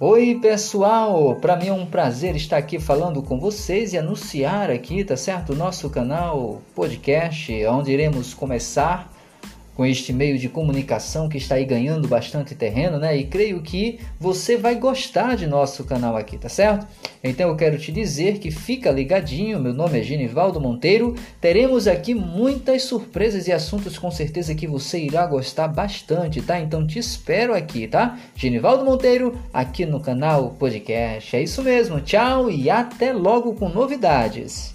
Oi, pessoal! Para mim é um prazer estar aqui falando com vocês e anunciar aqui, tá certo? O nosso canal podcast, onde iremos começar com este meio de comunicação que está aí ganhando bastante terreno, né? E creio que você vai gostar de nosso canal aqui, tá certo? Então eu quero te dizer que fica ligadinho, meu nome é Genivaldo Monteiro. Teremos aqui muitas surpresas e assuntos com certeza que você irá gostar bastante, tá? Então te espero aqui, tá? Genivaldo Monteiro, aqui no canal Podcast. É isso mesmo. Tchau e até logo com novidades.